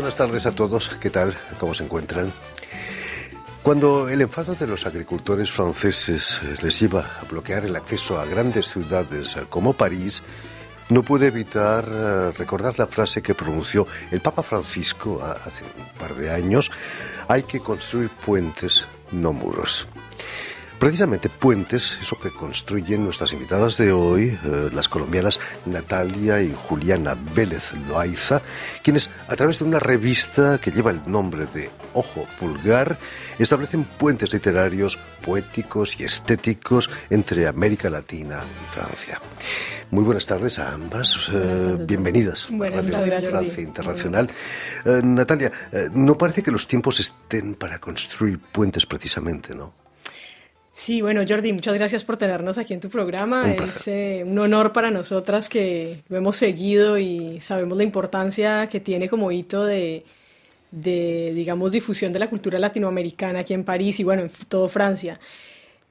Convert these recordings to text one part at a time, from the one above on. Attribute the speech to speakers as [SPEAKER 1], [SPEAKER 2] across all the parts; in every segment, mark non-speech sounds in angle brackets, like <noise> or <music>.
[SPEAKER 1] buenas tardes a todos. ¿Qué tal? ¿Cómo se encuentran? Cuando el enfado de los agricultores franceses les lleva a bloquear el acceso a grandes ciudades como París, no pude evitar eh, recordar la frase que pronunció el Papa Francisco hace un par de años, hay que construir puentes, no muros. Precisamente puentes, eso que construyen nuestras invitadas de hoy, eh, las colombianas Natalia y Juliana Vélez Loaiza, quienes a través de una revista que lleva el nombre de Ojo Pulgar, establecen puentes literarios, poéticos y estéticos entre América Latina y Francia. Muy buenas tardes a ambas. Eh, bienvenidas
[SPEAKER 2] buenas a
[SPEAKER 1] Radio Internacional. Eh, Natalia, no parece que los tiempos estén para construir puentes precisamente, ¿no?
[SPEAKER 2] Sí, bueno, Jordi, muchas gracias por tenernos aquí en tu programa. es eh, un honor para nosotras que lo hemos seguido y sabemos la importancia que tiene como hito de, de, digamos, difusión de la cultura latinoamericana aquí en París y, bueno, en todo Francia.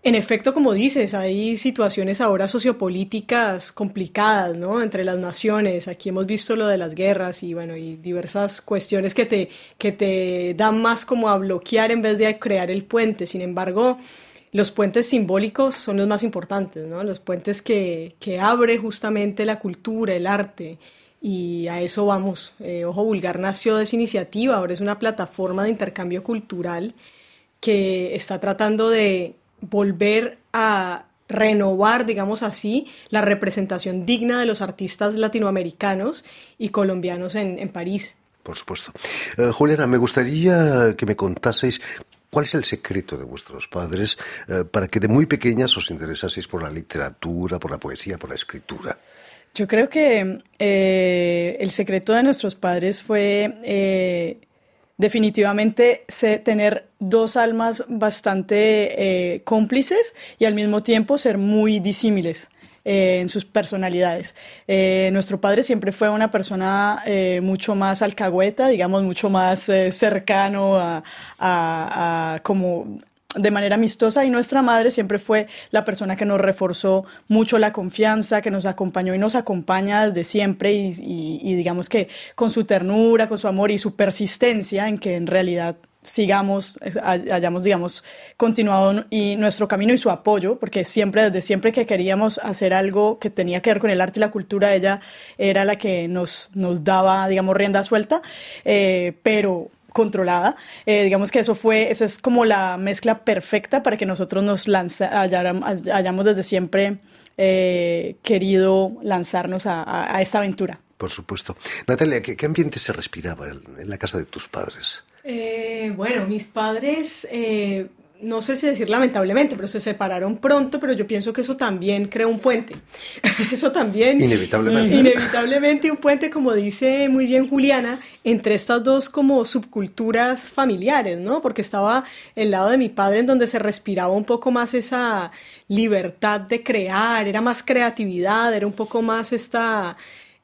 [SPEAKER 2] En efecto, como dices, hay situaciones ahora sociopolíticas complicadas, ¿no? Entre las naciones. Aquí hemos visto lo de las guerras y, bueno, y diversas cuestiones que te, que te dan más como a bloquear en vez de crear el puente. Sin embargo, los puentes simbólicos son los más importantes, ¿no? Los puentes que, que abre justamente la cultura, el arte, y a eso vamos. Eh, Ojo Vulgar nació de esa iniciativa, ahora es una plataforma de intercambio cultural que está tratando de volver a renovar, digamos así, la representación digna de los artistas latinoamericanos y colombianos en, en París.
[SPEAKER 1] Por supuesto. Eh, Juliana, me gustaría que me contaseis ¿Cuál es el secreto de vuestros padres eh, para que de muy pequeñas os interesaseis por la literatura, por la poesía, por la escritura?
[SPEAKER 3] Yo creo que eh, el secreto de nuestros padres fue eh, definitivamente tener dos almas bastante cómplices y al mismo tiempo ser muy disímiles. Eh, en sus personalidades. Eh, nuestro padre siempre fue una persona eh, mucho más alcahueta, digamos, mucho más cercano a, a, como de manera amistosa y nuestra madre siempre fue la persona que nos reforzó mucho la confianza, que nos acompañó y nos acompaña desde siempre y, y, digamos que con su ternura, con su amor y su persistencia en que en realidad sigamos, eh, hayamos, digamos, continuado y nuestro camino y su apoyo, porque siempre, desde siempre que queríamos hacer algo que tenía que ver con el arte y la cultura, ella era la que nos, nos daba, digamos, rienda suelta, eh, pero controlada. Eh, digamos que eso fue, esa es como la mezcla perfecta para que nosotros nos lanza, hayamos desde siempre querido lanzarnos a, a, esta aventura.
[SPEAKER 1] Por supuesto. Natalia, ¿qué, ambiente se respiraba en la casa de tus padres?
[SPEAKER 2] Eh, bueno, mis padres, eh, no sé si decir lamentablemente, pero se separaron pronto, pero yo pienso que eso también creó un puente. <laughs> eso también...
[SPEAKER 1] Inevitablemente.
[SPEAKER 2] Inevitablemente un puente, como dice muy bien Juliana, entre estas dos como subculturas familiares, ¿no? Porque estaba el lado de mi padre en donde se respiraba un poco más esa libertad de crear, era más creatividad, era un poco más esta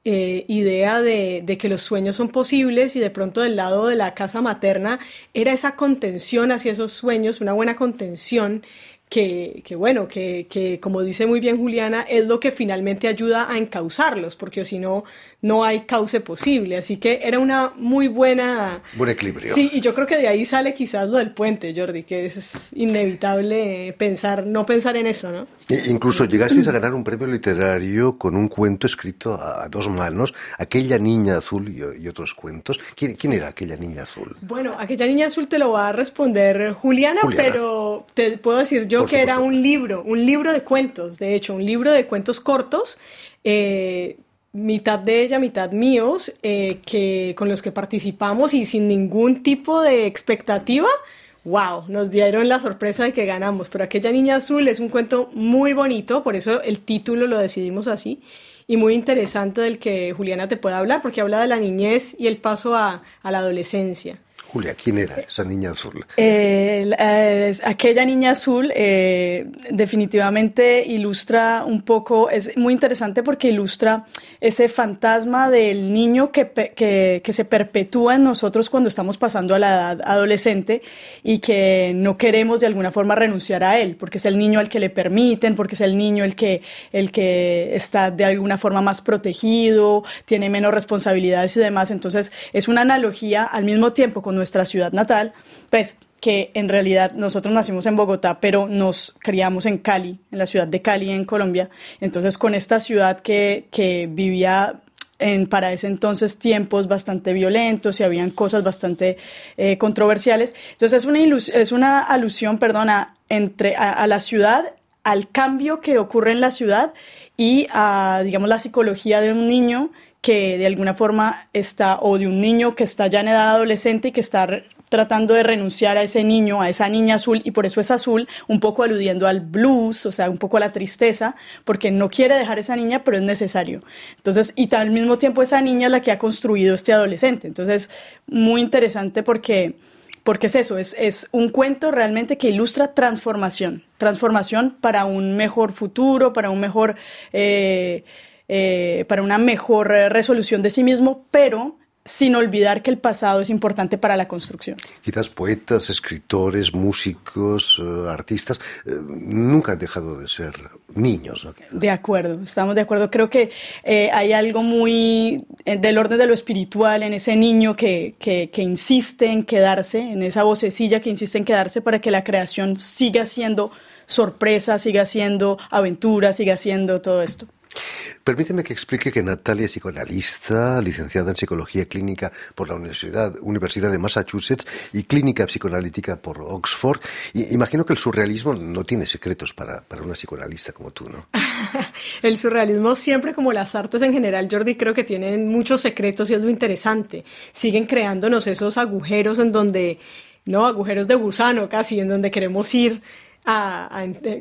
[SPEAKER 2] eh, idea de, de, que los sueños son posibles y de pronto del lado de la casa materna era esa contención hacia esos sueños, una buena contención que, que bueno, que, que, como dice muy bien Juliana, es lo que finalmente ayuda a encauzarlos, porque si no, no hay cauce posible. Así que era una muy buena...
[SPEAKER 1] Buen equilibrio.
[SPEAKER 2] Sí, y yo creo que de ahí sale quizás lo del puente, Jordi, que es inevitable pensar, no pensar en eso, ¿no?
[SPEAKER 1] Incluso llegasteis a ganar un premio literario con un cuento escrito a, dos manos, Aquella niña azul y, otros cuentos. ¿Quién, ¿Quién, era aquella niña azul?
[SPEAKER 2] Bueno, aquella niña azul te lo va a responder Juliana, pero te puedo decir yo que era un libro, un libro de cuentos, de hecho, un libro de cuentos cortos. Eh, mitad de ella, mitad míos, eh, que, con los que participamos y sin ningún tipo de expectativa, wow, nos dieron la sorpresa de que ganamos. Pero aquella niña azul es un cuento muy bonito, por eso el título lo decidimos así, y muy interesante del que Juliana te puede hablar, porque habla de la niñez y el paso a, a la adolescencia.
[SPEAKER 1] Julia, ¿quién era esa niña azul?
[SPEAKER 3] aquella niña azul eh, definitivamente ilustra un poco, es muy interesante porque ilustra ese fantasma del niño que, que, que, se perpetúa en nosotros cuando estamos pasando a la edad adolescente y que no queremos de alguna forma renunciar a él, porque es el niño al que le permiten, porque es el niño el que, el que está de alguna forma más protegido, tiene menos responsabilidades y demás. Entonces es una analogía al mismo tiempo con nuestra ciudad natal, pues que en realidad nosotros nacimos en Bogotá, pero nos criamos en Cali, en la ciudad de Cali, en Colombia. Entonces, con esta ciudad que, que vivía en, para ese entonces tiempos bastante violentos y habían cosas bastante eh, controversiales. Entonces, es una, es una alusión, perdona, entre, a, la ciudad, al cambio que ocurre en la ciudad y a, digamos, la psicología de un niño que de alguna forma está, o de un niño que está ya en edad adolescente y que está tratando de renunciar a ese niño, a esa niña azul, y por eso es azul, un poco aludiendo al blues, o sea, un poco a la tristeza, porque no quiere dejar esa niña, pero es necesario. Entonces, y al mismo tiempo esa niña es la que ha construido este adolescente. Entonces, muy interesante porque, porque es eso, es, es un cuento realmente que ilustra transformación, transformación para un mejor futuro, para un mejor... Eh, eh, para una mejor resolución de sí mismo, pero sin olvidar que el pasado es importante para la construcción.
[SPEAKER 1] Quizás poetas, escritores, músicos, eh, artistas, eh, nunca han dejado de ser niños.
[SPEAKER 3] De acuerdo, estamos de acuerdo. Creo que eh, hay algo muy del orden de lo espiritual en ese niño que, que, que insiste en quedarse, en esa vocecilla que insiste en quedarse para que la creación siga siendo sorpresa, siga siendo aventura, siga siendo todo esto.
[SPEAKER 1] Permíteme que explique que Natalia es psicoanalista, licenciada en psicología clínica por la Universidad, Universidad de Massachusetts y clínica psicoanalítica por Oxford. Y imagino que el surrealismo no tiene secretos para, para una psicoanalista como tú, ¿no? <laughs>
[SPEAKER 2] el surrealismo siempre, como las artes en general, Jordi, creo que tienen muchos secretos y es lo interesante. Siguen creándonos esos agujeros en donde no, agujeros de gusano casi, en donde queremos ir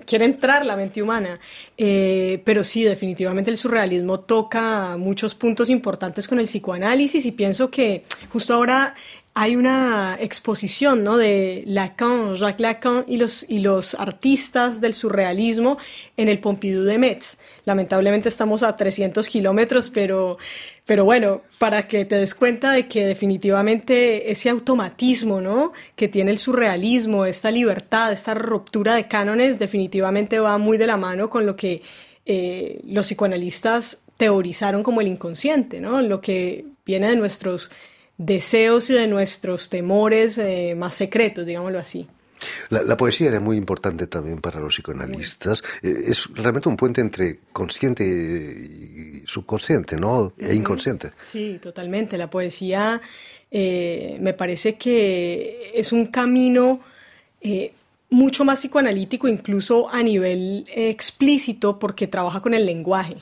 [SPEAKER 2] quiere entrar la mente humana. Eh, pero sí, definitivamente el surrealismo toca muchos puntos importantes con el psicoanálisis y pienso que justo ahora hay una exposición ¿no? de Lacan, Jacques Lacan y los, y los artistas del surrealismo en el Pompidou de Metz. Lamentablemente estamos a 300 kilómetros, pero, pero bueno, para que te des cuenta de que definitivamente ese automatismo ¿no? que tiene el surrealismo, esta libertad, esta ruptura de cánones, definitivamente va muy de la mano con lo que eh, los psicoanalistas teorizaron como el inconsciente, ¿no? lo que viene de nuestros deseos y de nuestros temores eh, más secretos, digámoslo así.
[SPEAKER 1] La, poesía era muy importante también para los psicoanalistas. Eh, es realmente un puente entre consciente y subconsciente, ¿no? E inconsciente.
[SPEAKER 2] Sí, totalmente. La poesía eh, me parece que es un camino mucho más psicoanalítico, incluso a nivel explícito, porque trabaja con el lenguaje.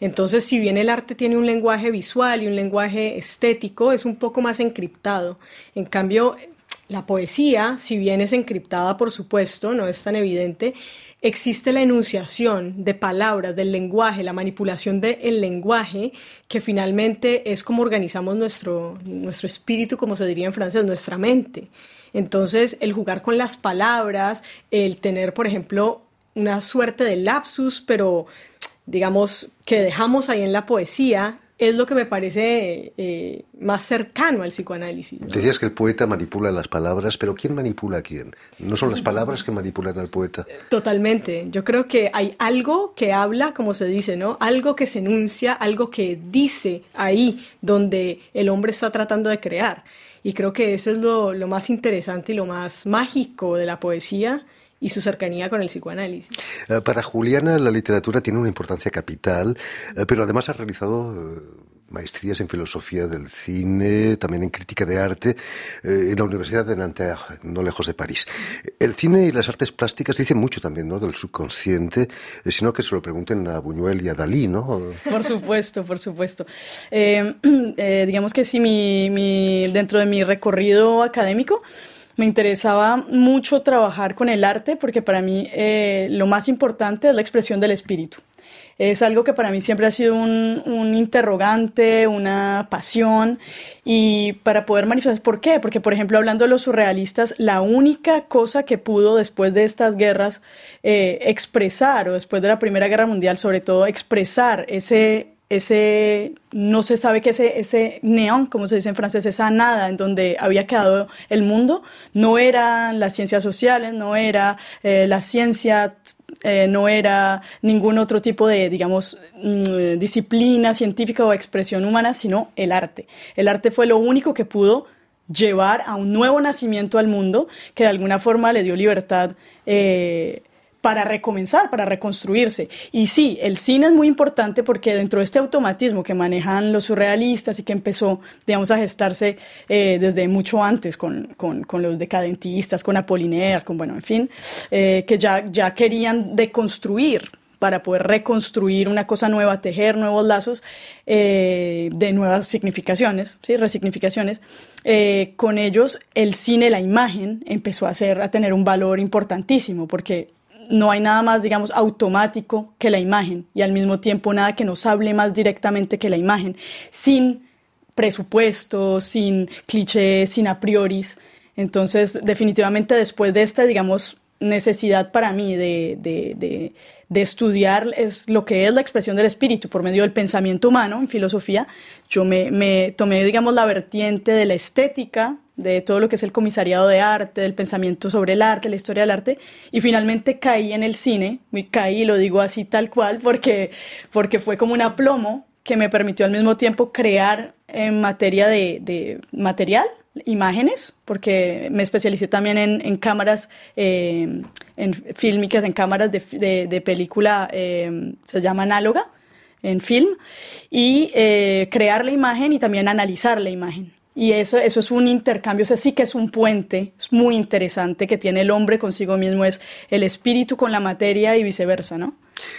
[SPEAKER 2] Entonces, si bien el arte tiene un lenguaje visual y un lenguaje estético, es un poco más encriptado. En cambio, la poesía, si bien es encriptada, por supuesto, no es tan evidente, existe la enunciación de palabras, del lenguaje, la manipulación del lenguaje, que finalmente es como organizamos nuestro, nuestro espíritu, como se diría en francés, nuestra mente. Entonces, el jugar con las palabras, el tener, por ejemplo, una suerte de lapsus, pero digamos, que dejamos ahí en la poesía es lo que me parece eh, más cercano al psicoanálisis.
[SPEAKER 1] Decías que el poeta manipula las palabras, pero ¿quién manipula a quién? ¿No son las palabras que manipulan al poeta?
[SPEAKER 2] Totalmente. Yo creo que hay algo que habla, como se dice, ¿no? Algo que se enuncia, algo que dice ahí donde el hombre está tratando de crear. Y creo que eso es lo, lo más interesante y lo más mágico de la poesía y su cercanía con el psicoanálisis.
[SPEAKER 1] Eh, para Juliana la literatura tiene una importancia capital, eh, pero además ha realizado eh, maestrías en filosofía del cine, también en crítica de arte, en la Universidad de Nanterre, no lejos de París. El cine y las artes plásticas dicen mucho también ¿no? del subconsciente, sino que se lo pregunten a Buñuel y a Dalí, ¿no?
[SPEAKER 3] Por supuesto, por supuesto. <clears throat> digamos que sí, mi, mi, dentro de mi recorrido académico, me interesaba mucho trabajar con el arte porque para mí eh, lo más importante es la expresión del espíritu. es algo que para mí siempre ha sido un, interrogante, una pasión, y para poder manifestar, ¿por qué? Porque, por ejemplo, hablando de los surrealistas, la única cosa que pudo después de estas guerras eh, expresar, o después de la Primera Guerra Mundial, sobre todo, expresar ese ese, no se sabe que ese, ese neón, como se dice en francés, esa nada en donde había quedado el mundo, no eran las ciencias sociales, no era eh, la ciencia, eh, no era ningún otro tipo de, digamos, mm, disciplina científica o expresión humana, sino el arte. El arte fue lo único que pudo llevar a un nuevo nacimiento al mundo que de alguna forma le dio libertad. Eh, para recomenzar, para reconstruirse. Y sí, el cine es muy importante porque dentro de este automatismo que manejan los surrealistas y que empezó, digamos, a gestarse eh, desde mucho antes con, con, con, los decadentistas, con Apollinaire, con, bueno, en fin, eh, que ya, ya querían deconstruir para poder reconstruir una cosa nueva, tejer nuevos lazos eh, de nuevas significaciones, ¿sí? resignificaciones. con ellos el cine, la imagen, empezó a, ser, a tener un valor importantísimo porque no hay nada más, digamos, automático que la imagen y al mismo tiempo nada que nos hable más directamente que la imagen, sin presupuestos, sin clichés, sin a prioris. Entonces, definitivamente después de esta, digamos, necesidad para mí de, de, de, estudiar es lo que es la expresión del espíritu por medio del pensamiento humano en filosofía, yo me, me tomé, digamos, la vertiente de la estética, de todo lo que es el comisariado de arte, del pensamiento sobre el arte, la historia del arte, y finalmente caí en el cine, y caí, lo digo así tal cual, porque, porque fue como un aplomo que me permitió al mismo tiempo crear en materia de, material, imágenes, porque me especialicé también en, cámaras, eh, en fílmicas, en cámaras de, película, eh, se llama análoga, en film, y eh, crear la imagen y también analizar la imagen. Y eso, eso es un intercambio, o sí que es un puente, es muy interesante que tiene el hombre consigo mismo, es el espíritu con la materia y viceversa, ¿no?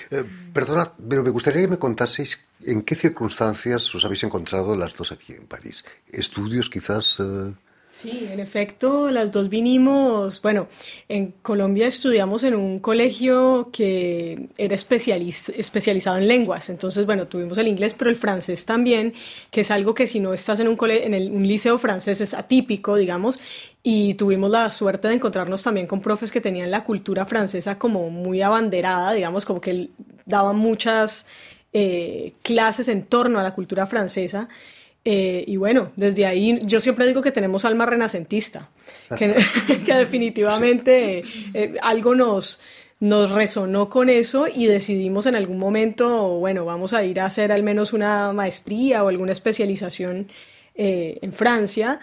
[SPEAKER 1] Eh, perdona, pero me gustaría que me contaseis en qué circunstancias os habéis encontrado las dos aquí en París. ¿Estudios quizás? Eh?
[SPEAKER 2] Sí, en efecto, las dos vinimos, bueno, en Colombia estudiamos en un colegio que era especializado en lenguas, entonces, bueno, tuvimos el inglés, pero el francés también, que es algo que si no estás en un, en un liceo francés es atípico, digamos, y tuvimos la suerte de encontrarnos también con profes que tenían la cultura francesa como muy abanderada, digamos, como que daban muchas eh, clases en torno a la cultura francesa. Eh, y bueno, desde ahí yo siempre digo que tenemos alma renacentista, <laughs> que, definitivamente eh, algo nos, nos resonó con eso y decidimos en algún momento, bueno, vamos a ir a hacer al menos una maestría o alguna especialización eh, en Francia.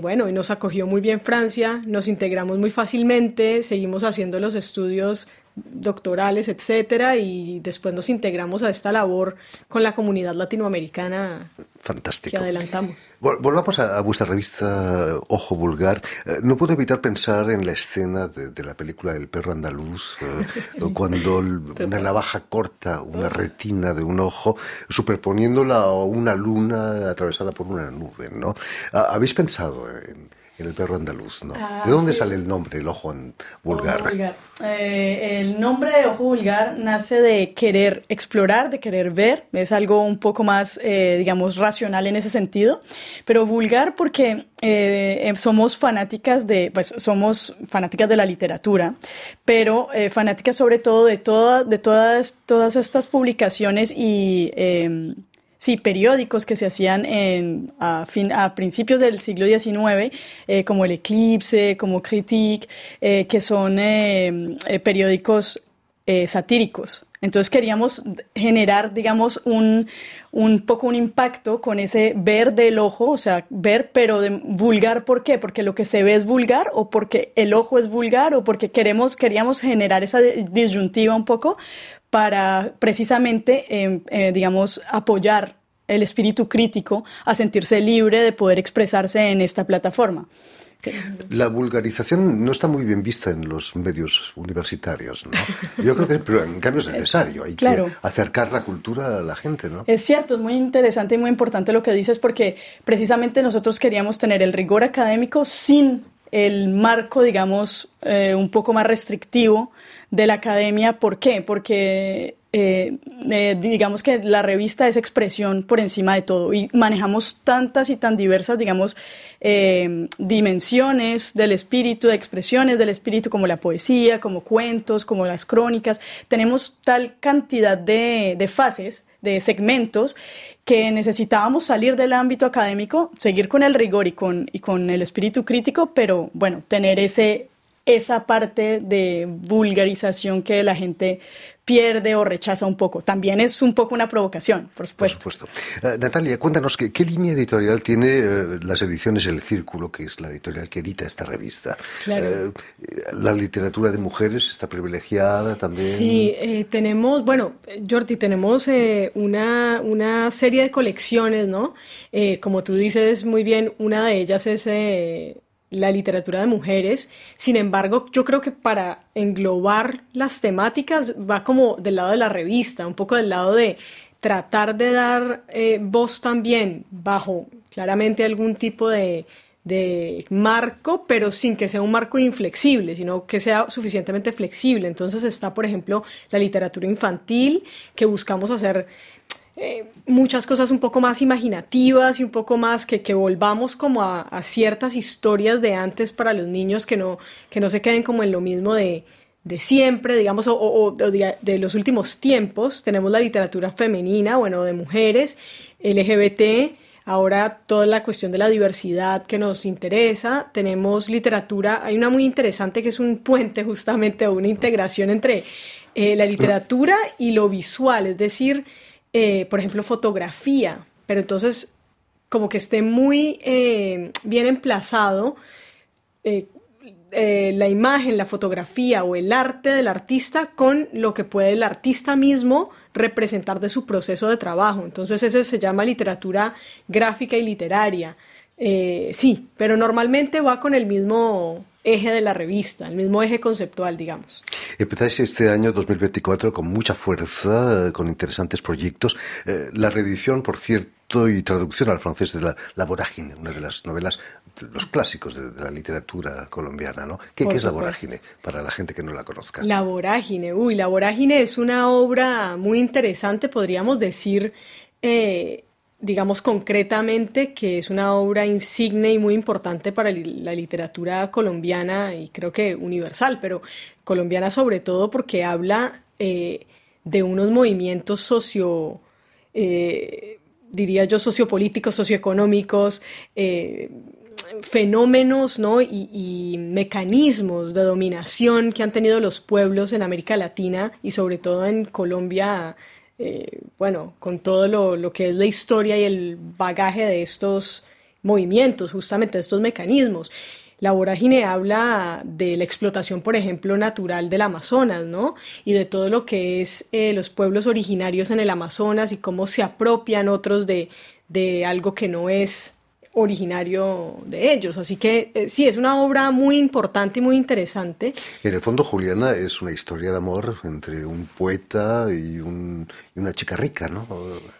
[SPEAKER 2] bueno, y nos acogió muy bien Francia, nos integramos muy fácilmente, seguimos haciendo los estudios doctorales, etcétera, y después nos integramos a esta labor con la comunidad latinoamericana
[SPEAKER 1] Fantástico.
[SPEAKER 2] que adelantamos.
[SPEAKER 1] Volvamos a, vuestra revista Ojo Vulgar. Eh, no puedo evitar pensar en la escena de, la película El perro andaluz, eh, <laughs> cuando una navaja corta una retina de un ojo, superponiéndola a una luna atravesada por una nube, ¿no? Ah, ¿Habéis pensado en en el perro andaluz, ¿no?
[SPEAKER 3] Ah,
[SPEAKER 1] ¿De dónde sale el nombre, el ojo vulgar?
[SPEAKER 3] Eh, el nombre de ojo vulgar nace de querer explorar, de querer ver, es algo un poco más, eh, digamos, racional en ese sentido, pero vulgar porque eh, somos fanáticas de, pues somos fanáticas de la literatura, pero fanáticas sobre todo de, toda, de todas, todas estas publicaciones y em, sí, periódicos que se hacían en, a, fin, a principios del siglo XIX, eh, como El Eclipse, como Critique, eh, que son eh, periódicos satíricos. Entonces queríamos generar, digamos, un, un poco un impacto con ese ver del ojo, o sea, ver, pero vulgar, ¿por qué? Porque lo que se ve es vulgar o porque el ojo es vulgar o porque queremos, queríamos generar esa disyuntiva un poco para precisamente, em, eh, digamos, apoyar el espíritu crítico a sentirse libre de poder expresarse en esta plataforma.
[SPEAKER 1] La vulgarización no está muy bien vista en los medios universitarios, ¿no? Yo creo que, pero en cambio es necesario, hay que acercar la cultura a la gente, ¿no?
[SPEAKER 3] Es cierto, es muy interesante y muy importante lo que dices porque precisamente nosotros queríamos tener el rigor académico sin el marco, digamos, eh, un poco más restrictivo de la academia. ¿Por qué? Porque eh, eh, digamos que la revista es expresión por encima de todo y manejamos tantas y tan diversas, digamos, eh, dimensiones del espíritu, de expresiones del espíritu, como la poesía, como cuentos, como las crónicas. Tenemos tal cantidad de, de fases, de segmentos, que necesitábamos salir del ámbito académico, seguir con el rigor y con, y con el espíritu crítico, pero bueno, tener ese esa parte de vulgarización que la gente pierde o rechaza un poco. También es un poco una provocación, por supuesto.
[SPEAKER 1] Por supuesto. Eh, Natalia, cuéntanos ¿qué, qué, línea editorial tiene eh, las ediciones El Círculo, que es la editorial que edita esta revista.
[SPEAKER 2] Claro.
[SPEAKER 1] Eh, la literatura de mujeres está privilegiada también.
[SPEAKER 2] Sí, tenemos, bueno, Jordi, tenemos una, una, serie de colecciones, ¿no? como tú dices muy bien, una de ellas es la literatura de mujeres. Sin embargo, yo creo que para englobar las temáticas va como del lado de la revista, un poco del lado de tratar de dar eh, voz también bajo claramente algún tipo de, de marco, pero sin que sea un marco inflexible, sino que sea suficientemente flexible. Entonces está, por ejemplo, la literatura infantil, que buscamos hacer eh, muchas cosas un poco más imaginativas y un poco más que, que volvamos como a, ciertas historias de antes para los niños que no, que no se queden como en lo mismo de, de siempre, digamos, o, de, de, los últimos tiempos. Tenemos la literatura femenina, bueno, de mujeres, LGBT, ahora toda la cuestión de la diversidad que nos interesa. Tenemos literatura, hay una muy interesante que es un puente justamente o una integración entre eh, la literatura y lo visual, es decir, eh, por ejemplo, fotografía, pero entonces como que esté muy eh, bien emplazado eh, la imagen, la fotografía o el arte del artista con lo que puede el artista mismo representar de su proceso de trabajo. Entonces ese se llama literatura gráfica y literaria. sí, pero normalmente va con el mismo eje de la revista, el mismo eje conceptual, digamos.
[SPEAKER 1] Empezáis este año 2024 con mucha fuerza, con interesantes proyectos. Eh, la reedición, por cierto, y traducción al francés de la, la Vorágine, una de las novelas, los clásicos de, la literatura colombiana, ¿no? ¿Qué, ¿qué es la Vorágine para la gente que no la conozca?
[SPEAKER 2] La Vorágine, uy, la Vorágine es una obra muy interesante, podríamos decir. Eh, digamos concretamente que es una obra insigne y muy importante para la literatura colombiana y creo que universal, pero colombiana sobre todo porque habla eh, de unos movimientos socio, eh, diría yo, sociopolíticos, socioeconómicos, eh, fenómenos ¿no? y, y, mecanismos de dominación que han tenido los pueblos en América Latina y sobre todo en Colombia eh, bueno, con todo lo, que es la historia y el bagaje de estos movimientos, justamente de estos mecanismos. La vorágine habla de la explotación, por ejemplo, natural del Amazonas, ¿no? Y de todo lo que es eh, los pueblos originarios en el Amazonas y cómo se apropian otros de, de algo que no es originario de ellos. Así que eh, sí, es una obra muy importante y muy interesante.
[SPEAKER 1] En el fondo, Juliana, es una historia de amor entre un poeta y, un, y una chica rica, ¿no?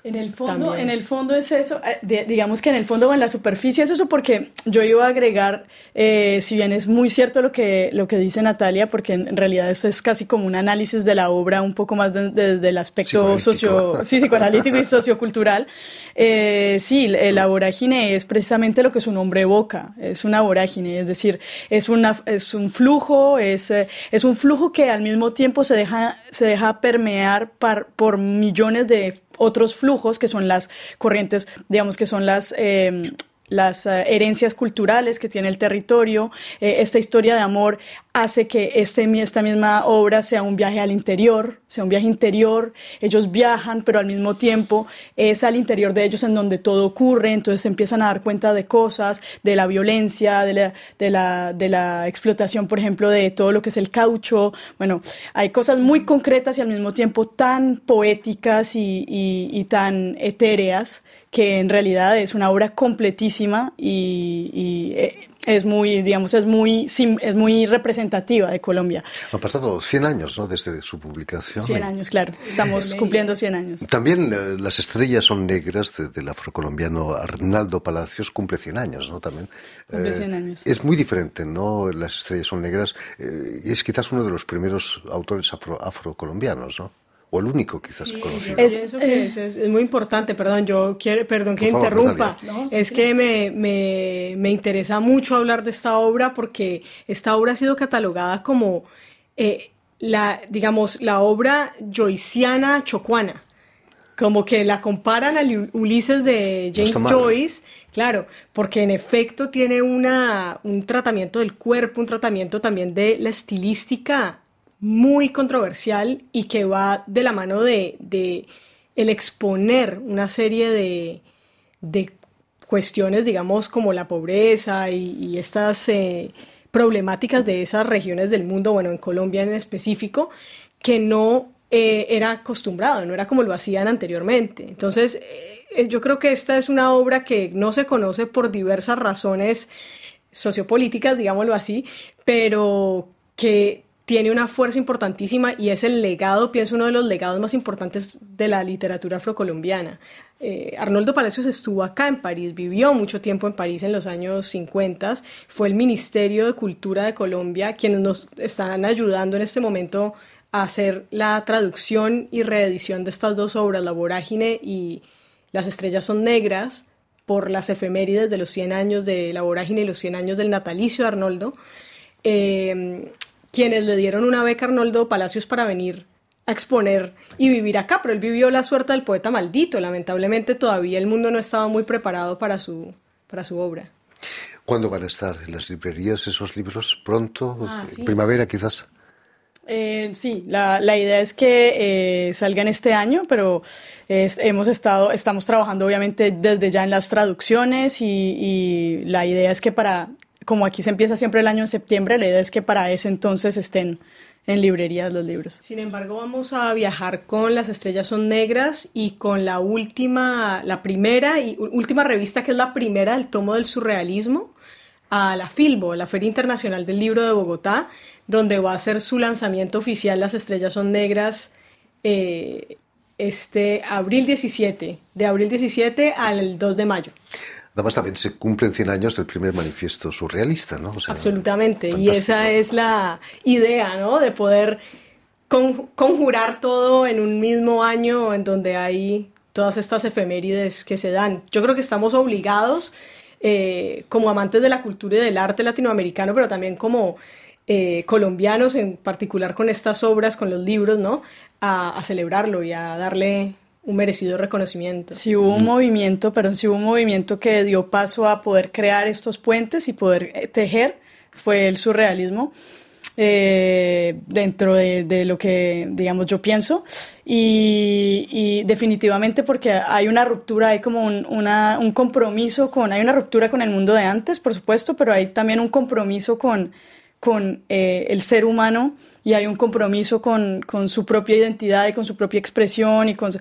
[SPEAKER 3] En el fondo, en el fondo es eso, eh, digamos que en el fondo o en la superficie es eso porque yo iba a agregar, eh, si bien es muy cierto lo que, lo que dice Natalia, porque en realidad eso es casi como un análisis de la obra un poco más desde de, el aspecto socio, sí, psicoanalítico y sociocultural. sí, la vorágine es precisamente precisamente lo que su nombre evoca, es una vorágine, es decir, es, una, es un flujo, es, eh, es un flujo que al mismo tiempo se deja, se deja permear por millones de otros flujos que son las corrientes, digamos que son las... Eh, las eh, herencias culturales que tiene el territorio. Eh, esta historia de amor hace que este, esta misma obra sea un viaje al interior, sea un viaje interior. Ellos viajan, pero al mismo tiempo es al interior de ellos en donde todo ocurre, entonces se empiezan a dar cuenta de cosas, de la violencia, de la, de la, de la explotación, por ejemplo, de todo lo que es el caucho. Bueno, hay cosas muy concretas y al mismo tiempo tan poéticas y, y, tan etéreas que en realidad es una obra completísima y, eh, es muy, digamos, es muy, es muy representativa de Colombia.
[SPEAKER 1] Han pasado 100 años, ¿no? Desde su publicación.
[SPEAKER 3] 100 años, claro. Estamos cumpliendo 100 años.
[SPEAKER 1] También eh, Las estrellas son negras del afrocolombiano Arnaldo Palacios cumple 100 años, ¿no? También.
[SPEAKER 3] Cumple 100 eh, años.
[SPEAKER 1] Es muy diferente, ¿no? Las estrellas son negras. es quizás uno de los primeros autores afro, afrocolombianos, ¿no? O el único quizás conocido.
[SPEAKER 2] Es, es, muy importante, perdón, yo quiero, perdón que interrumpa, es que me, me, me, interesa mucho hablar de esta obra porque esta obra ha sido catalogada como eh, la, digamos, la obra joyciana chocuana como que la comparan al Ulises de James Joyce, claro, porque en efecto tiene una, un tratamiento del cuerpo, un tratamiento también de la estilística muy controversial y que va de la mano de, el exponer una serie de, cuestiones, digamos, como la pobreza y, estas eh, problemáticas de esas regiones del mundo, bueno, en Colombia en específico, que no eh, era acostumbrado, no era como lo hacían anteriormente. Entonces, eh, yo creo que esta es una obra que no se conoce por diversas razones sociopolíticas, digámoslo así, pero que tiene una fuerza importantísima y es el legado, pienso, uno de los legados más importantes de la literatura afrocolombiana. Eh, Arnoldo Palacios estuvo acá en París, vivió mucho tiempo en París en los años 50, fue el Ministerio de Cultura de Colombia quienes nos están ayudando en este momento a hacer la traducción y reedición de estas dos obras, La Vorágine y Las Estrellas son Negras, por las efemérides de los 100 años de La Vorágine y los 100 años del natalicio de Arnoldo. Eh, quienes le dieron una beca a Arnoldo Palacios para venir a exponer y vivir acá, pero él vivió la suerte del poeta maldito. Lamentablemente todavía el mundo no estaba muy preparado para su, para su obra.
[SPEAKER 1] ¿Cuándo van a estar en las librerías esos libros? ¿Pronto? Ah, ¿Primavera quizás?
[SPEAKER 3] Eh, sí, la, la, idea es que eh, salgan este año, pero hemos estado, estamos trabajando obviamente desde ya en las traducciones y, y, la idea es que para como aquí se empieza siempre el año en septiembre, la idea es que para ese entonces estén en librerías los libros.
[SPEAKER 2] Sin embargo, vamos a viajar con Las Estrellas son Negras y con la última, la primera y última revista que es la primera del tomo del surrealismo a la Filbo, la Feria Internacional del Libro de Bogotá, donde va a ser su lanzamiento oficial Las Estrellas son Negras eh, este abril 17, de abril 17 al 2 de mayo.
[SPEAKER 1] Además también se cumplen 100 años del primer manifiesto surrealista, ¿no?
[SPEAKER 2] Absolutamente, y esa es la idea, ¿no? De poder conjurar todo en un mismo año en donde hay todas estas efemérides que se dan. Yo creo que estamos obligados, eh, como amantes de la cultura y del arte latinoamericano, pero también como eh, colombianos, en particular con estas obras, con los libros, ¿no? a celebrarlo y a darle un merecido reconocimiento.
[SPEAKER 3] Sí hubo un movimiento, pero sí hubo un movimiento que dio paso a poder crear estos puentes y poder eh, tejer, fue el surrealismo. Eh, dentro de, lo que, digamos, yo pienso. Y, definitivamente porque hay una ruptura, hay como un, un, compromiso con, hay una ruptura con el mundo de antes, por supuesto, pero hay también un compromiso con, con eh, el ser humano y hay un compromiso con, con, su propia identidad y con su propia expresión y con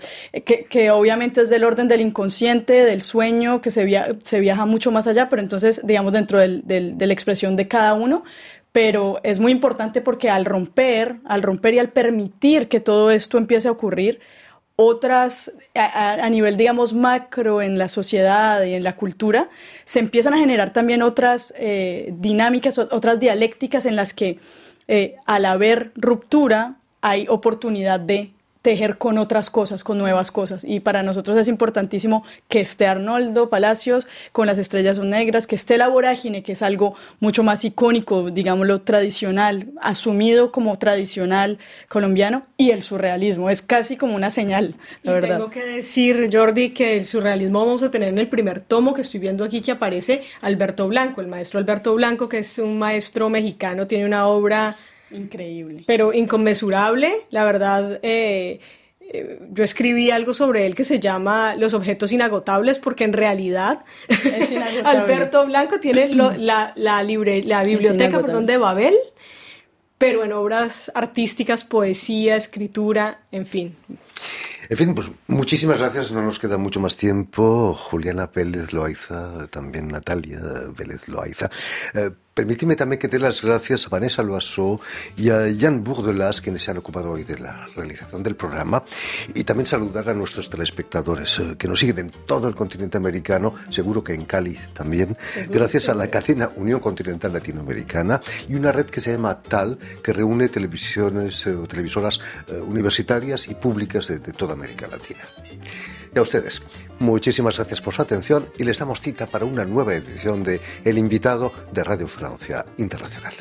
[SPEAKER 3] que, que, obviamente es del orden del inconsciente, del sueño, que se, via, se viaja mucho más allá, pero entonces, digamos, dentro del, del, de la expresión de cada uno, pero es muy importante porque al romper, al romper y al permitir que todo esto empiece a ocurrir, otras, a, nivel, digamos, macro en la sociedad y en la cultura, se empiezan a generar también otras eh, dinámicas, otras dialécticas en las que eh, al haber ruptura, hay oportunidad de tejer con otras cosas, con nuevas cosas. Y para nosotros es importantísimo que esté Arnoldo Palacios con las estrellas son negras, que esté la vorágine, que es algo mucho más icónico, digámoslo, tradicional, asumido como tradicional colombiano, y el surrealismo. Es casi como una señal, la y verdad.
[SPEAKER 2] Tengo que decir, Jordi, que el surrealismo vamos a tener en el primer tomo que estoy viendo aquí que aparece Alberto Blanco, el maestro Alberto Blanco, que es un maestro mexicano, tiene una obra
[SPEAKER 3] Increíble.
[SPEAKER 2] Pero inconmensurable, la verdad. Eh, eh, yo escribí algo sobre él que se llama Los objetos inagotables, porque en realidad <laughs> Alberto Blanco tiene la, la, libre, la biblioteca perdón, de Babel, pero en obras artísticas, poesía, escritura, en fin.
[SPEAKER 1] En fin, pues muchísimas gracias. No nos queda mucho más tiempo. Juliana Pérez Loaiza, también Natalia Vélez Loaiza. Eh, Permíteme también que dé las gracias a Vanessa Loasso y a Jan Bourdelas, quienes se han ocupado hoy de la realización del programa, y también saludar a nuestros telespectadores eh, que nos siguen en todo el continente americano, seguro que en Cáliz también, gracias a la cadena Unión Continental Latinoamericana y una red que se llama TAL, que reúne televisiones eh, o televisoras eh, universitarias y públicas de toda América Latina. Y a ustedes, muchísimas gracias por su atención y les damos cita para una nueva edición de El invitado de Radio Francia Internacional.